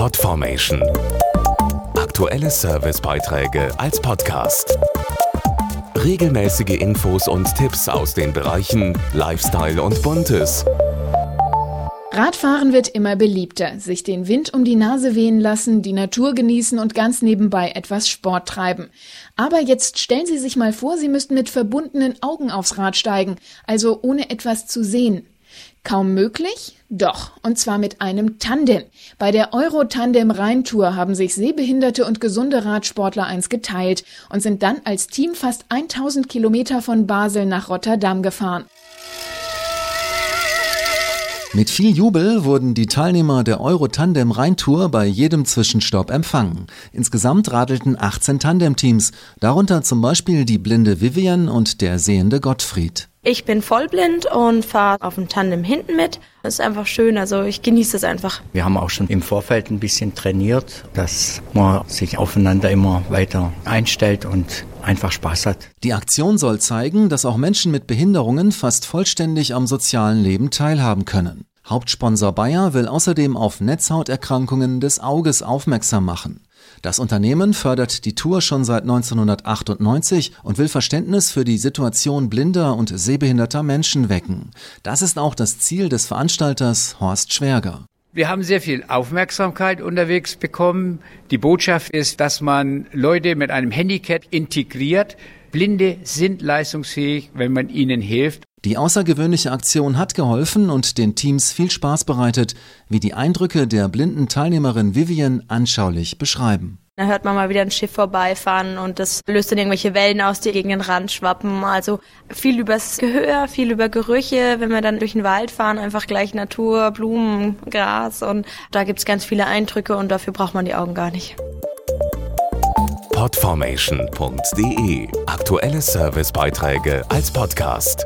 Podformation. Aktuelle Servicebeiträge als Podcast. Regelmäßige Infos und Tipps aus den Bereichen Lifestyle und Buntes. Radfahren wird immer beliebter. Sich den Wind um die Nase wehen lassen, die Natur genießen und ganz nebenbei etwas Sport treiben. Aber jetzt stellen Sie sich mal vor, Sie müssten mit verbundenen Augen aufs Rad steigen, also ohne etwas zu sehen. Kaum möglich? Doch, und zwar mit einem Tandem. Bei der Euro-Tandem Rheintour haben sich sehbehinderte und gesunde Radsportler eins geteilt und sind dann als Team fast 1000 Kilometer von Basel nach Rotterdam gefahren. Mit viel Jubel wurden die Teilnehmer der Euro-Tandem Rheintour bei jedem Zwischenstopp empfangen. Insgesamt radelten 18 Tandem-Teams, darunter zum Beispiel die blinde Vivian und der sehende Gottfried. Ich bin vollblind und fahre auf dem Tandem hinten mit. Das ist einfach schön, also ich genieße es einfach. Wir haben auch schon im Vorfeld ein bisschen trainiert, dass man sich aufeinander immer weiter einstellt und einfach Spaß hat. Die Aktion soll zeigen, dass auch Menschen mit Behinderungen fast vollständig am sozialen Leben teilhaben können. Hauptsponsor Bayer will außerdem auf Netzhauterkrankungen des Auges aufmerksam machen. Das Unternehmen fördert die Tour schon seit 1998 und will Verständnis für die Situation blinder und sehbehinderter Menschen wecken. Das ist auch das Ziel des Veranstalters Horst Schwerger. Wir haben sehr viel Aufmerksamkeit unterwegs bekommen. Die Botschaft ist, dass man Leute mit einem Handicap integriert. Blinde sind leistungsfähig, wenn man ihnen hilft. Die außergewöhnliche Aktion hat geholfen und den Teams viel Spaß bereitet, wie die Eindrücke der blinden Teilnehmerin Vivian anschaulich beschreiben. Da hört man mal wieder ein Schiff vorbeifahren und das löst dann irgendwelche Wellen aus, die gegen den Rand schwappen. Also viel übers Gehör, viel über Gerüche. Wenn wir dann durch den Wald fahren, einfach gleich Natur, Blumen, Gras und da gibt's ganz viele Eindrücke und dafür braucht man die Augen gar nicht. Podformation.de Aktuelle Servicebeiträge als Podcast.